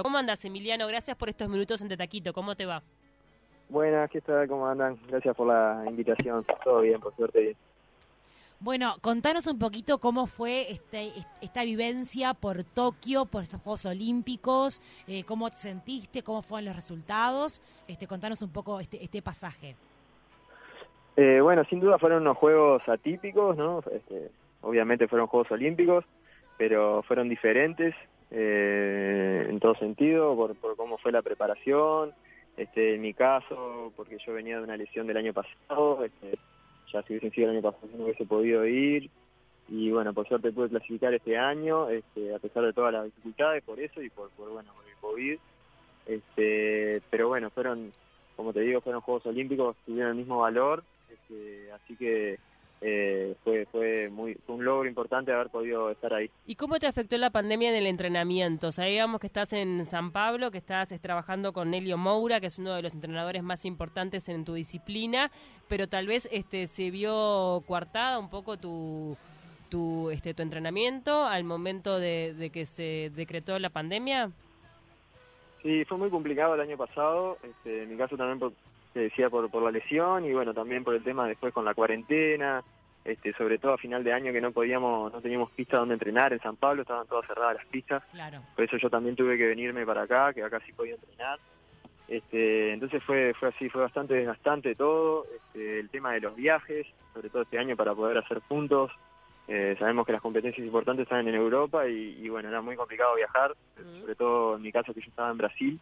¿Cómo andas, Emiliano? Gracias por estos minutos en Taquito. ¿Cómo te va? Buenas, ¿qué tal? ¿Cómo andan? Gracias por la invitación. Todo bien, por suerte bien. Bueno, contanos un poquito cómo fue este, esta vivencia por Tokio, por estos Juegos Olímpicos, eh, cómo te sentiste, cómo fueron los resultados. Este, contanos un poco este, este pasaje. Eh, bueno, sin duda fueron unos Juegos atípicos, ¿no? Este, obviamente fueron Juegos Olímpicos, pero fueron diferentes eh, en todo sentido, por, por cómo fue la preparación, este, en mi caso, porque yo venía de una lesión del año pasado, este, ya si hubiesen sido el año pasado no hubiese podido ir, y bueno, por suerte pude clasificar este año, este, a pesar de todas las dificultades por eso y por, por bueno, por el COVID, este, pero bueno, fueron, como te digo, fueron Juegos Olímpicos, tuvieron el mismo valor, este, así que eh, fue fue muy fue un logro importante haber podido estar ahí. ¿Y cómo te afectó la pandemia en el entrenamiento? Sabíamos que estás en San Pablo, que estás trabajando con Nelio Moura, que es uno de los entrenadores más importantes en tu disciplina, pero tal vez este se vio coartada un poco tu tu este tu entrenamiento al momento de, que se decretó la pandemia. Sí, fue muy complicado el año pasado. Este, en mi caso también por, te decía por, por la lesión y bueno, también por el tema después con la cuarentena, este, sobre todo a final de año que no podíamos, no teníamos pista donde entrenar en San Pablo, estaban todas cerradas las pistas. Claro. Por eso yo también tuve que venirme para acá, que acá sí podía entrenar. Este, entonces fue fue así, fue bastante desgastante todo, este, el tema de los viajes, sobre todo este año para poder hacer puntos. Eh, sabemos que las competencias importantes están en Europa y, y bueno, era muy complicado viajar, sobre todo en mi caso que yo estaba en Brasil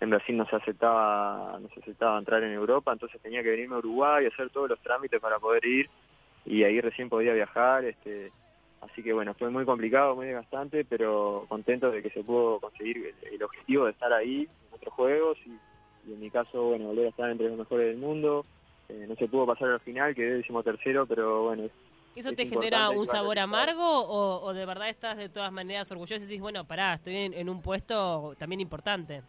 en Brasil no se aceptaba no se aceptaba entrar en Europa, entonces tenía que venirme a Uruguay y hacer todos los trámites para poder ir y ahí recién podía viajar, este así que bueno, fue muy complicado, muy desgastante, pero contento de que se pudo conseguir el, objetivo de estar ahí en otros juegos y, en mi caso, bueno, volver a estar entre los mejores del mundo. Eh, no se pudo pasar al final, quedé décimo tercero, pero bueno, ¿Eso te genera un sabor amargo o, de verdad estás de todas maneras orgulloso y dices, bueno, pará, estoy en un puesto también importante?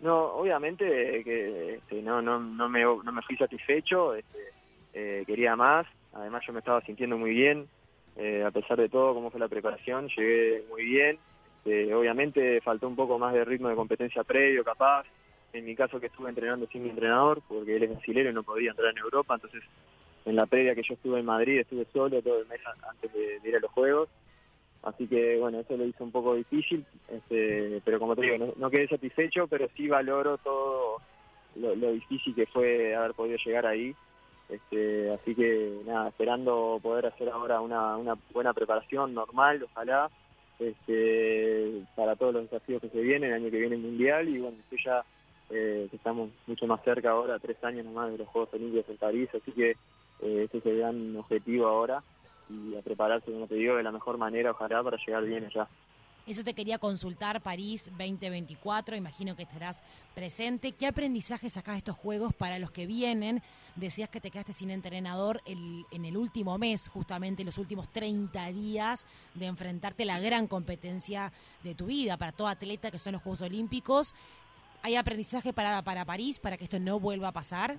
No, obviamente que este, no, no, no, me, no me fui satisfecho, este, eh, quería más, además yo me estaba sintiendo muy bien, eh, a pesar de todo, cómo fue la preparación, llegué muy bien, este, obviamente faltó un poco más de ritmo de competencia previo, capaz, en mi caso que estuve entrenando sin mi entrenador, porque él es brasileño y no podía entrar en Europa, entonces en la previa que yo estuve en Madrid estuve solo todo el mes antes de ir a los Juegos, Así que bueno, eso lo hizo un poco difícil, este, pero como te digo, no, quedé satisfecho, pero sí valoro todo lo, difícil que fue haber podido llegar ahí. Este, así que nada, esperando poder hacer ahora una, una buena preparación normal, ojalá, este, para todos los desafíos que se vienen, el año que viene el Mundial y bueno, ya eh, estamos mucho más cerca ahora, tres años nomás de los Juegos Olímpicos en París, así que eh, ese es el gran objetivo ahora y a prepararse, como te digo, de la mejor manera, ojalá, para llegar bien allá. Eso te quería consultar, París 2024, imagino que estarás presente. ¿Qué aprendizaje sacás de estos juegos para los que vienen? Decías que te quedaste sin entrenador en el último mes, justamente los últimos 30 días de enfrentarte a la gran competencia de tu vida para todo atleta que son los Juegos Olímpicos. ¿Hay aprendizaje para, para París para que esto no vuelva a pasar?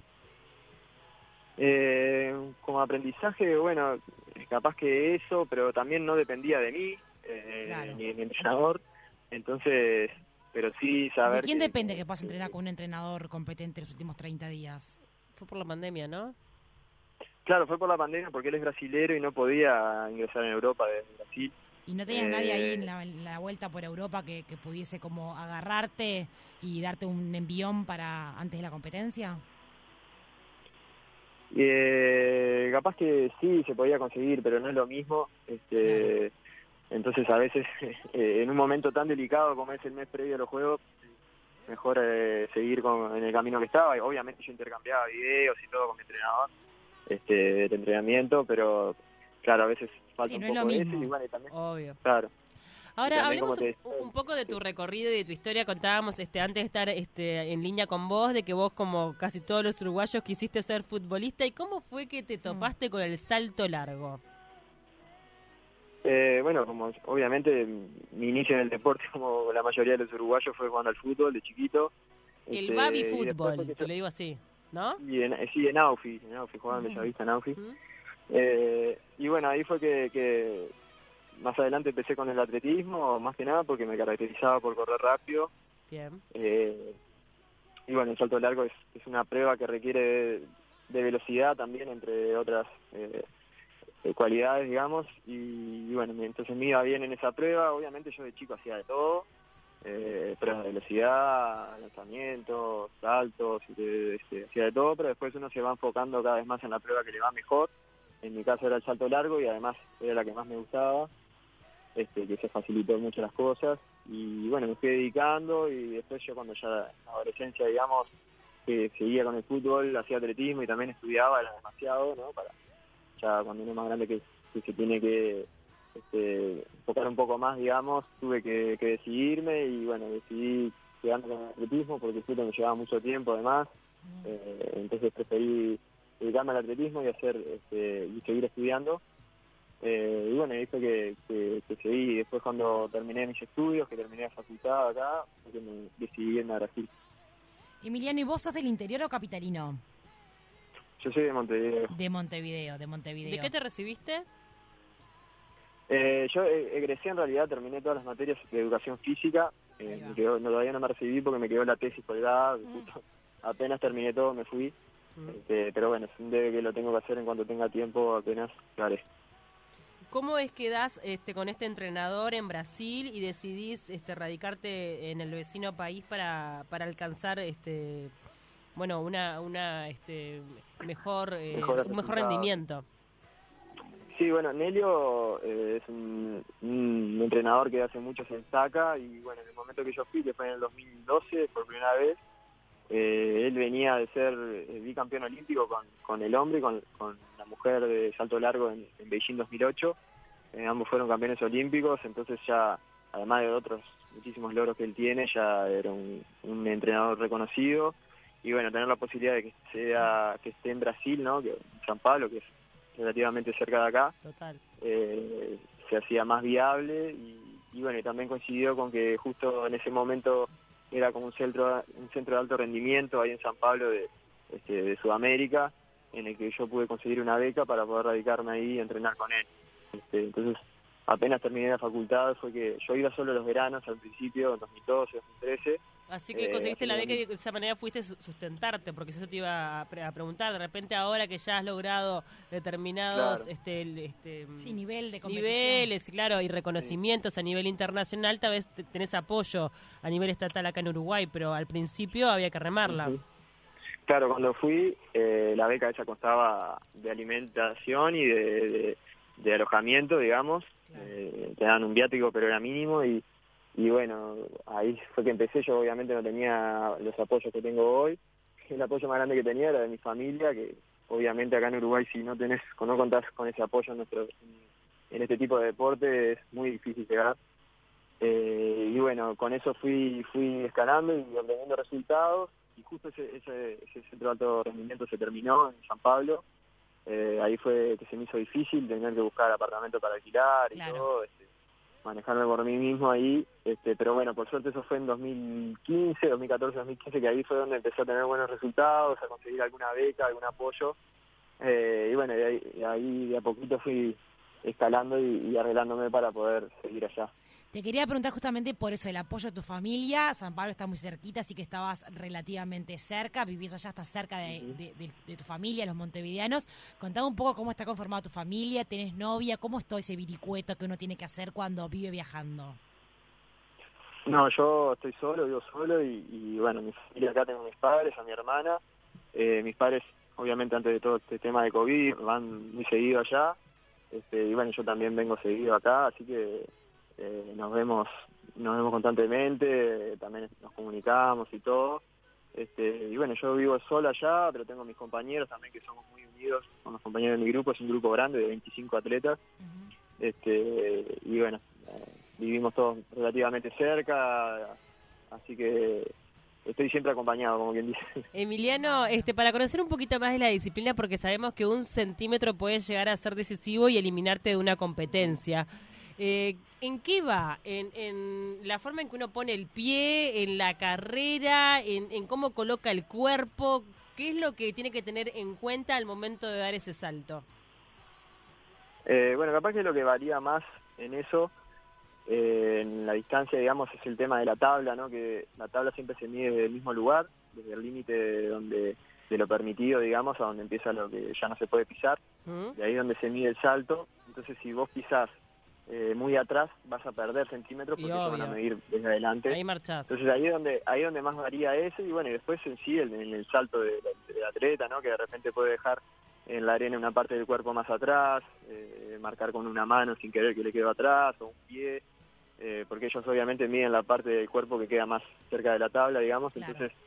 Eh, como aprendizaje, bueno, capaz que eso, pero también no dependía de mí, eh, ni de mi entrenador. Entonces, pero sí saber... ¿De quién depende que puedas entrenar con un entrenador competente los últimos 30 días? Fue por la pandemia, ¿no? Claro, fue por la pandemia porque él es brasilero y no podía ingresar en Europa desde Brasil. ¿Y no tenías nadie ahí en la, la, vuelta por Europa que, que, pudiese como agarrarte y darte un envión para antes de la competencia? Eh, capaz que sí se podía conseguir, pero no es lo mismo. Este, Entonces a veces eh, en un momento tan delicado como es el mes previo a los juegos, mejor eh, seguir con, en el camino que estaba. Y obviamente yo intercambiaba videos y todo con mi entrenador este, de entrenamiento, pero claro, a veces falta un poco de eso. Y también, Obvio. Claro. Ahora hablemos un, poco de tu recorrido y de tu historia. Contábamos este antes de estar este, en línea con vos de que vos, como casi todos los uruguayos, quisiste ser futbolista. ¿Y cómo fue que te topaste con el salto largo? Eh, bueno, como obviamente mi inicio en el deporte, como la mayoría de los uruguayos, fue jugando al fútbol de chiquito. El este, baby fútbol, te lo digo así, ¿no? Y en, sí, en Aufi, en Aufi, jugaba en Bellavista, en Aufi. Eh, y bueno, ahí fue que más adelante empecé con el atletismo, más que nada porque me caracterizaba por correr rápido. Bien. Eh, y bueno, el salto largo es, es una prueba que requiere de, de velocidad también, entre otras eh, eh, cualidades, digamos. Y, y bueno, entonces me iba bien en esa prueba. Obviamente yo de chico hacía de todo. Eh, pruebas de velocidad, lanzamientos, saltos, este, hacía de todo, pero después uno se va enfocando cada vez más en la prueba que le va mejor. En mi caso era el salto largo y además era la que más me gustaba, este, que se facilitó mucho las cosas. Y bueno, me fui dedicando y después yo cuando ya en la adolescencia, digamos, que seguía con el fútbol, hacía atletismo y también estudiaba, era demasiado, ¿no? Para ya cuando uno es más grande que, que se tiene que este, enfocar un poco más, digamos, tuve que, que decidirme y bueno, decidí quedarme con el atletismo porque el fútbol me llevaba mucho tiempo además, eh, entonces preferí dedicarme al atletismo y hacer este, y seguir estudiando. Eh, y bueno, hizo que, que, que seguí después cuando terminé mis estudios, que terminé la facultad acá, porque me decidí irme a Brasil. Emiliano, ¿y vos sos del interior o capitalino? Yo soy de Montevideo. De Montevideo, de Montevideo. ¿De qué te recibiste? Eh, yo eh, egresé en realidad, terminé todas las materias de educación física, eh, me quedó- no, todavía no me recibí porque me quedó la tesis colgada, justo apenas terminé todo me fui, Mm. este, pero bueno, es un debe que lo tengo que hacer en cuanto tenga tiempo, apenas lo haré. ¿Cómo es que das este, con este entrenador en Brasil y decidís este, radicarte en el vecino país para, para alcanzar este, bueno, una, una este, mejor, eh, un mejor rendimiento? Sí, bueno, Nelio eh, es un, un entrenador que hace mucho se destaca y bueno, en el momento que yo fui, que fue en el 2012 por primera vez, eh, él venía de ser eh, bicampeón olímpico con, con el hombre y con, con la mujer de salto largo en, en Beijing 2008. Eh, ambos fueron campeones olímpicos, entonces ya, además de otros muchísimos logros que él tiene, ya era un, un entrenador reconocido. Y bueno, tener la posibilidad de que sea que esté en Brasil, ¿no? Que en San Pablo, que es relativamente cerca de acá, Total. eh, se hacía más viable y, y bueno, y también coincidió con que justo en ese momento era como un centro un centro de alto rendimiento ahí en San Pablo de, este, de Sudamérica, en el que yo pude conseguir una beca para poder radicarme ahí y entrenar con él. Este, entonces, apenas terminé la facultad, fue que yo iba solo los veranos al principio, en 2012, 2013, Así que Eh, conseguiste la beca y de esa manera fuiste su- sustentarte, porque eso te iba a, pre- a preguntar. De repente ahora que ya has logrado determinados Claro. este, este, Sí, nivel de competición. niveles, claro, y reconocimientos a nivel internacional, tal vez te- tenés apoyo a nivel estatal acá en Uruguay, pero al principio había que remarla. Claro, cuando fui, eh, la beca esa costaba de alimentación y de, de- de alojamiento, digamos. Eh, te daban un viático, pero era mínimo. Y, y bueno, ahí fue que empecé. Yo obviamente no tenía los apoyos que tengo hoy. El apoyo más grande que tenía era de mi familia, que obviamente acá en Uruguay si no tenés, no contás con ese apoyo en, nuestro, en este tipo de deporte es muy difícil llegar. Eh, y bueno, con eso fui fui escalando y obteniendo resultados y justo ese, ese, ese centro de alto rendimiento se terminó en San Pablo. Eh, ahí fue que se me hizo difícil tener que buscar apartamento para alquilar y todo, este, manejarme por mí mismo ahí, este, pero bueno, por suerte eso fue en 2015, 2014, 2015, que ahí fue donde empecé a tener buenos resultados, a conseguir alguna beca, algún apoyo, eh, y bueno, de ahí, de ahí de a poquito fui escalando y, y arreglándome para poder seguir allá. Te quería preguntar justamente por eso, el apoyo de tu familia. San Pablo está muy cerquita, así que estabas relativamente cerca, vivís allá, estás cerca de, Ujú. de- de- de tu familia, los montevideanos. Contame un poco cómo está conformada tu familia, tenés novia, cómo es todo ese viricueto que uno tiene que hacer cuando vive viajando. No, yo estoy solo, vivo solo y, y, bueno, mi familia acá tengo mis padres, a mi hermana. Eh, mis padres, obviamente, antes de todo este tema de COVID, van muy seguido allá. Este, y bueno, yo también vengo seguido acá, así que eh, nos vemos nos vemos constantemente, también nos comunicamos y todo. Este, y bueno, yo vivo solo allá, pero tengo mis compañeros también que somos muy unidos con los compañeros de mi grupo, es un grupo grande de 25 atletas. Este, y bueno, eh, vivimos todos relativamente cerca, así que estoy siempre acompañado, como quien dice. Emiliano, este, para conocer un poquito más de la disciplina, porque sabemos que un centímetro puede llegar a ser decisivo y eliminarte de una competencia. Eh, ¿En qué va? ¿En, en la forma en que uno pone el pie, en la carrera, en, en cómo coloca el cuerpo? ¿Qué es lo que tiene que tener en cuenta al momento de dar ese salto? Eh, bueno, capaz que lo que varía más en eso. Eh, en la distancia, digamos, es el tema de la tabla, ¿no? Que la tabla siempre se mide desde el mismo lugar, desde el límite donde de lo permitido, digamos, a donde empieza lo que ya no se puede pisar, de ahí donde se mide el salto. Entonces, si vos pisás eh, muy atrás, vas a perder centímetros porque se van a medir desde adelante. Ahí marchás. Entonces ahí es donde ahí es donde más varía eso y bueno y después en sí el- en el salto de- del atleta no que de repente puede dejar en la arena una parte del cuerpo más atrás eh, marcar con una mano sin querer que le quedó atrás o un pie eh, porque ellos obviamente miden la parte del cuerpo que queda más cerca de la tabla digamos Claro. entonces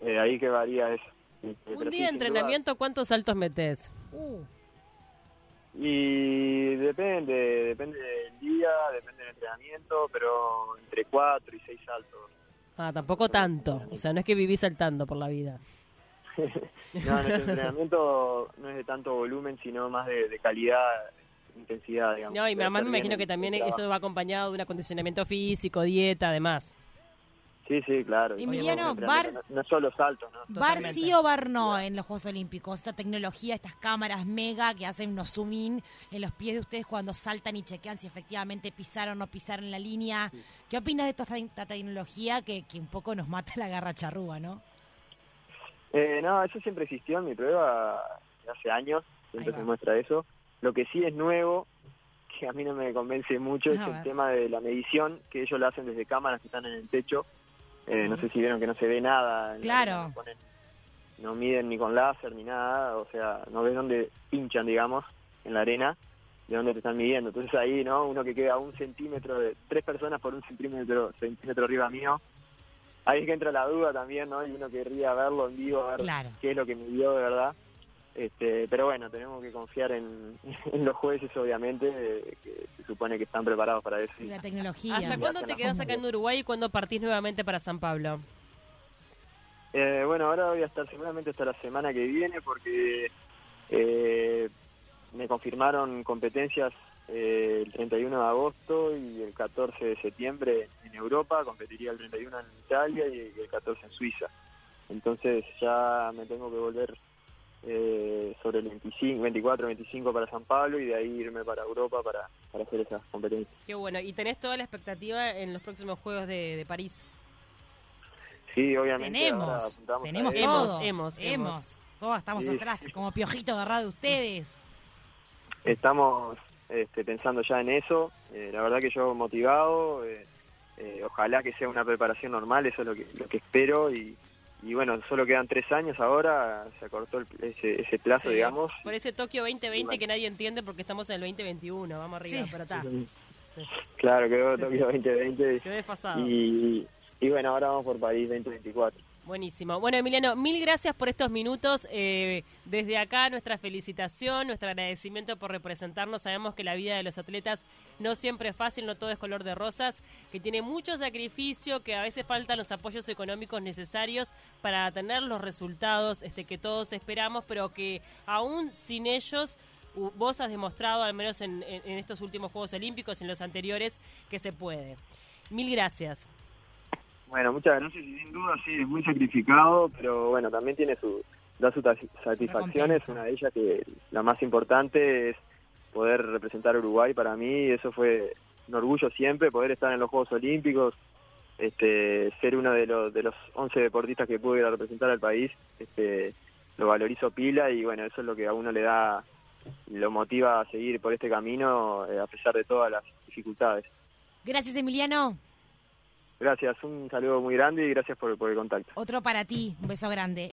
eh, ahí que varía eso pero Un sí, día de entrenamiento, ¿cuántos saltos metes? Uh, y depende depende del día depende del entrenamiento pero entre cuatro y seis saltos Ah, tampoco tanto. O sea, no es que vivís saltando por la vida. No, nuestro entrenamiento no es de tanto volumen, sino más de, de calidad, intensidad, digamos. No, y De además me imagino que también eso va acompañado de un acondicionamiento físico, dieta, además. Sí, sí, claro. Emiliano, Obviamente, Bar- No, solo saltos, ¿no? ¿Bar sí o bar no en los Juegos Olímpicos? Esta tecnología, estas cámaras mega que hacen unos zoom in en los pies de ustedes cuando saltan y chequean si efectivamente pisaron o no pisaron la línea. ¿Qué opinas de toda esta, tecnología que, que un poco nos mata la garra charrúa, no? Eh, no, eso siempre existió en mi prueba hace años, siempre se muestra eso. Lo que sí es nuevo, que a mí no me convence mucho, es A el ver. tema de la medición, que ellos lo hacen desde cámaras que están en el techo. Eh, Sí. No sé si vieron que no se ve nada. Claro. no ponen- no miden ni con láser ni nada, o sea, no ves dónde pinchan, digamos, en la arena, de dónde te están midiendo. Entonces ahí, ¿no? Uno que queda a un centímetro, de tres personas por un centímetro, centímetro arriba mío, ahí es que entra la duda también, ¿no? Y uno querría verlo en vivo, a ver Claro. qué es lo que midió de verdad. Este, pero bueno, tenemos que confiar en, en los jueces, obviamente, eh, que se supone que están preparados para eso. y- La tecnología. ¿Hasta cuándo te quedás acá en Uruguay y cuándo partís nuevamente para San Pablo? Eh, bueno, ahora voy a estar seguramente hasta la semana que viene porque eh, me confirmaron competencias eh, el 31 de agosto y el 14 de septiembre en Europa, competiría el 31 en Italia y el 14 en Suiza. Entonces ya me tengo que volver eh, sobre el 25, 24, 25 para San Pablo y de ahí irme para Europa para, para hacer esas competencias. Qué bueno. ¿Y tenés toda la expectativa en los próximos Juegos de, de París? Sí, obviamente. Tenemos, tenemos todos. hemos, hemos. Todos estamos Sí. atrás, como piojito agarrado de ustedes. Estamos este, pensando ya en eso. Eh, la verdad que yo motivado. eh, eh, ojalá que sea una preparación normal, eso es lo que, lo que espero. Y, y bueno, solo quedan tres años ahora, se acortó el- ese, ese plazo, Sí. digamos. Por ese Tokio 2020 Igual. que nadie entiende porque estamos en el 2021. Vamos arriba, Sí. pero está. Claro, quedó Sí, Tokio 2020. Quedó desfasado. Y, y bueno, ahora vamos por París 2024. Buenísimo. Bueno, Emiliano, mil gracias por estos minutos. Eh, desde acá, nuestra felicitación, nuestro agradecimiento por representarnos. Sabemos que la vida de los atletas no siempre es fácil, no todo es color de rosas, que tiene mucho sacrificio, que a veces faltan los apoyos económicos necesarios para tener los resultados este, que todos esperamos, pero que aún sin ellos vos has demostrado, al menos en, en- estos últimos Juegos Olímpicos, en los anteriores, que se puede. Mil gracias. Bueno, muchas gracias y sin duda sí, es muy sacrificado, pero bueno, también tiene su, da sus satisfacciones, una de ellas que la más importante es poder representar a Uruguay para mí, eso fue un orgullo siempre, poder estar en los Juegos Olímpicos, este, ser uno de los, de los 11 deportistas que pude ir a representar al país, este, lo valorizo pila y bueno, eso es lo que a uno le da, lo motiva a seguir por este camino eh, a pesar de todas las dificultades. Gracias, Emiliano. Gracias, un saludo muy grande y gracias por, el contacto. Otro para ti. Un beso grande.